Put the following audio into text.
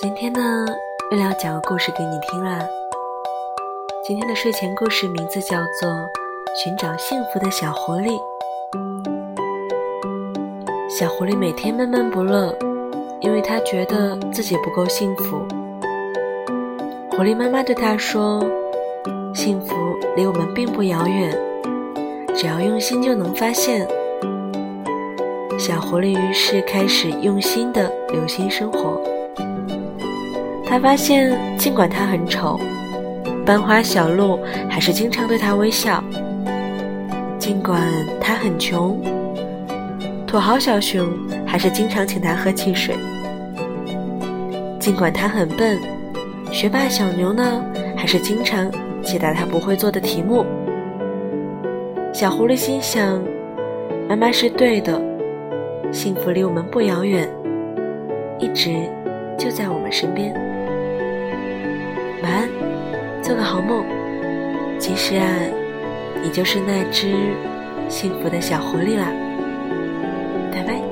今天呢，月亮讲个故事给你听啦。今天的睡前故事名字叫做《寻找幸福的小狐狸》。小狐狸每天闷闷不乐，因为它觉得自己不够幸福。狐狸妈妈对它说：“幸福离我们并不遥远，只要用心就能发现。”小狐狸于是开始用心的留心生活。他发现，尽管他很丑，班花小鹿还是经常对他微笑；尽管他很穷，土豪小熊还是经常请他喝汽水；尽管他很笨，学霸小牛呢，还是经常解答他不会做的题目。小狐狸心想：妈妈是对的，幸福离我们不遥远，一直就在我们身边。做个好梦。其实啊，你就是那只幸福的小狐狸啦。拜拜。